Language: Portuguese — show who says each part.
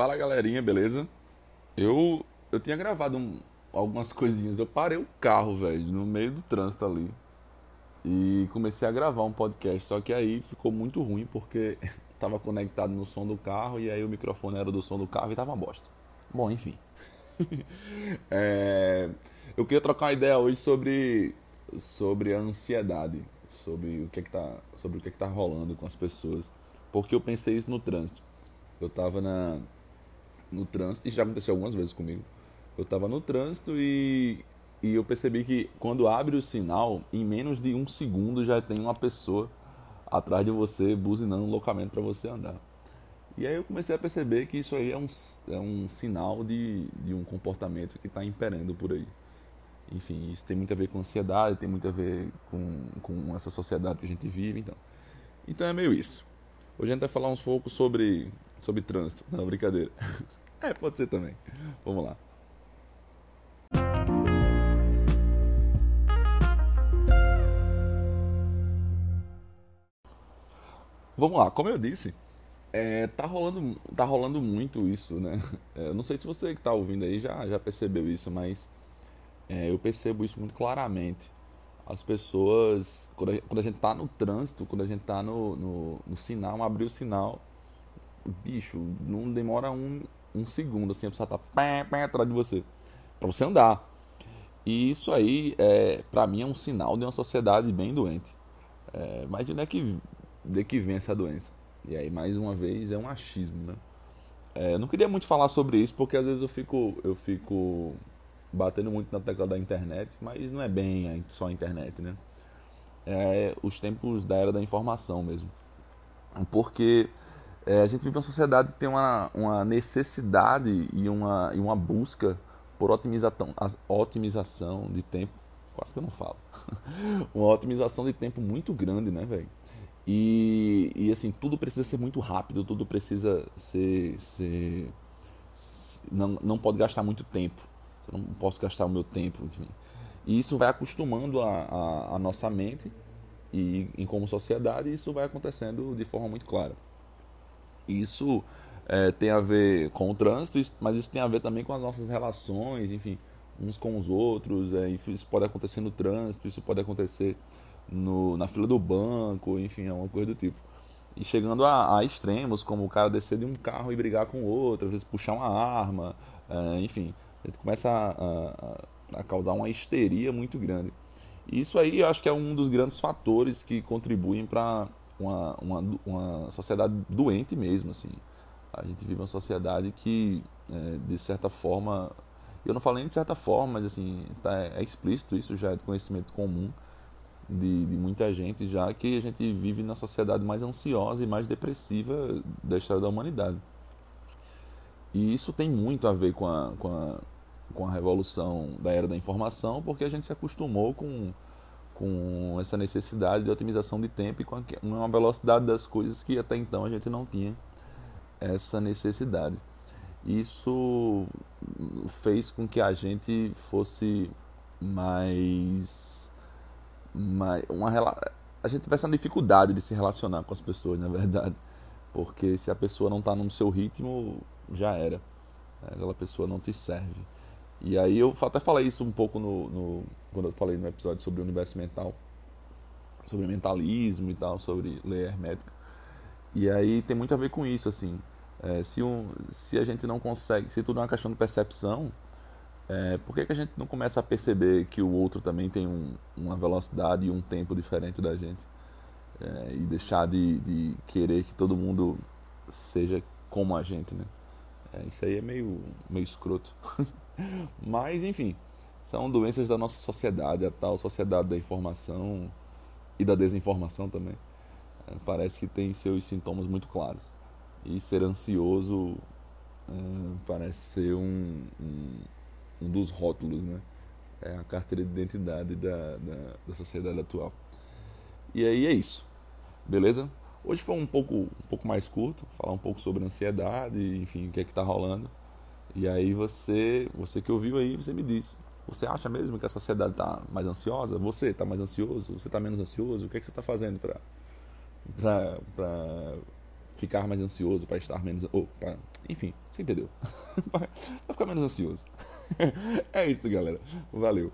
Speaker 1: Fala galerinha, beleza? Eu eu tinha gravado um, algumas coisinhas. Eu parei o carro, velho, no meio do trânsito ali. E comecei a gravar um podcast. Só que aí ficou muito ruim porque estava conectado no som do carro e aí o microfone era do som do carro e tava uma bosta. Bom, enfim. é, eu queria trocar uma ideia hoje sobre, sobre a ansiedade, sobre o que é que tá, sobre o que é que tá rolando com as pessoas. Porque eu pensei isso no trânsito. Eu tava na, no trânsito, isso já aconteceu algumas vezes comigo. Eu tava no trânsito e, e eu percebi que quando abre o sinal, em menos de um segundo já tem uma pessoa atrás de você buzinando locamento para você andar. E aí eu comecei a perceber que isso aí é um, é um sinal de, de um comportamento que está imperando por aí. Enfim, isso tem muito a ver com ansiedade, tem muito a ver com, com essa sociedade que a gente vive, então. Então é meio isso. Hoje a gente vai falar um pouco sobre, sobre trânsito. Não, brincadeira. É, pode ser também. Vamos lá. Vamos lá, como eu disse, é, tá, rolando, tá rolando muito isso, né? É, não sei se você que tá ouvindo aí já, já percebeu isso, mas é, eu percebo isso muito claramente. As pessoas, quando a, quando a gente tá no trânsito, quando a gente tá no, no, no sinal, abrir o sinal, bicho, não demora um, um segundo, assim, a pessoa tá pé, pé, atrás de você, para você andar. E isso aí, é, para mim, é um sinal de uma sociedade bem doente. É, mas de onde é que, de que vem essa doença? E aí, mais uma vez, é um achismo, né? É, não queria muito falar sobre isso, porque às vezes eu fico, eu fico batendo muito na tecla da internet, mas não é bem só a internet, né? É os tempos da era da informação mesmo. Porque é, a gente vive uma sociedade que tem uma, uma necessidade e uma, e uma busca por otimização, otimização de tempo. Quase que eu não falo. uma otimização de tempo muito grande, né, velho? E, e assim, tudo precisa ser muito rápido, tudo precisa ser. ser não, não pode gastar muito tempo. Eu não posso gastar o meu tempo, enfim. E isso vai acostumando a, a, a nossa mente e, e como sociedade, isso vai acontecendo de forma muito clara. Isso é, tem a ver com o trânsito, mas isso tem a ver também com as nossas relações, enfim, uns com os outros. É, isso pode acontecer no trânsito, isso pode acontecer no, na fila do banco, enfim, é uma coisa do tipo. E chegando a, a, extremos, como o cara descer de um carro e brigar com o outro, às vezes puxar uma arma, é, enfim, a gente começa a, a, a, causar uma histeria muito grande. E isso aí eu acho que é um dos grandes fatores que contribuem para uma, uma, uma sociedade doente mesmo, assim. A gente vive uma sociedade que, é, de certa forma, eu não falo nem de certa forma, mas assim, tá, é explícito, isso já é de conhecimento comum de, de, muita gente, já que a gente vive na sociedade mais ansiosa e mais depressiva da história da humanidade. E isso tem muito a ver com a, com a, com a revolução da era da informação, porque a gente se acostumou com com essa necessidade de otimização de tempo e com uma velocidade das coisas que até então a gente não tinha essa necessidade. Isso fez com que a gente fosse mais, mais uma a gente tivesse uma dificuldade de se relacionar com as pessoas, na verdade, porque se a pessoa não está no seu ritmo, já era. Aquela pessoa não te serve. E aí eu até falei isso um pouco no, no, quando eu falei no episódio sobre o universo mental, sobre mentalismo e tal, sobre lei hermética. E aí tem muito a ver com isso, assim. É, se, um, se a gente não consegue, se tudo é uma questão de percepção, é, por que, que a gente não começa a perceber que o outro também tem um, uma velocidade e um tempo diferente da gente? É, e deixar de, de querer que todo mundo seja como a gente, né? É, isso aí é meio, meio escroto. Mas, enfim, são doenças da nossa sociedade, a tal sociedade da informação e da desinformação também. É, parece que tem seus sintomas muito claros. E ser ansioso é, parece ser um, um, um, dos rótulos, né? É a carteira de identidade da, da, da sociedade atual. E aí é isso. Beleza? Hoje foi um pouco, um pouco mais curto, falar um pouco sobre ansiedade, enfim, o que é que está rolando. E aí você, você que ouviu aí, você me disse. Você acha mesmo que a sociedade está mais ansiosa? Você está mais ansioso? Você está menos ansioso? O que é que você está fazendo para ficar mais ansioso, para estar menos. Ou, pra, enfim, você entendeu? para ficar menos ansioso. é isso, galera. Valeu.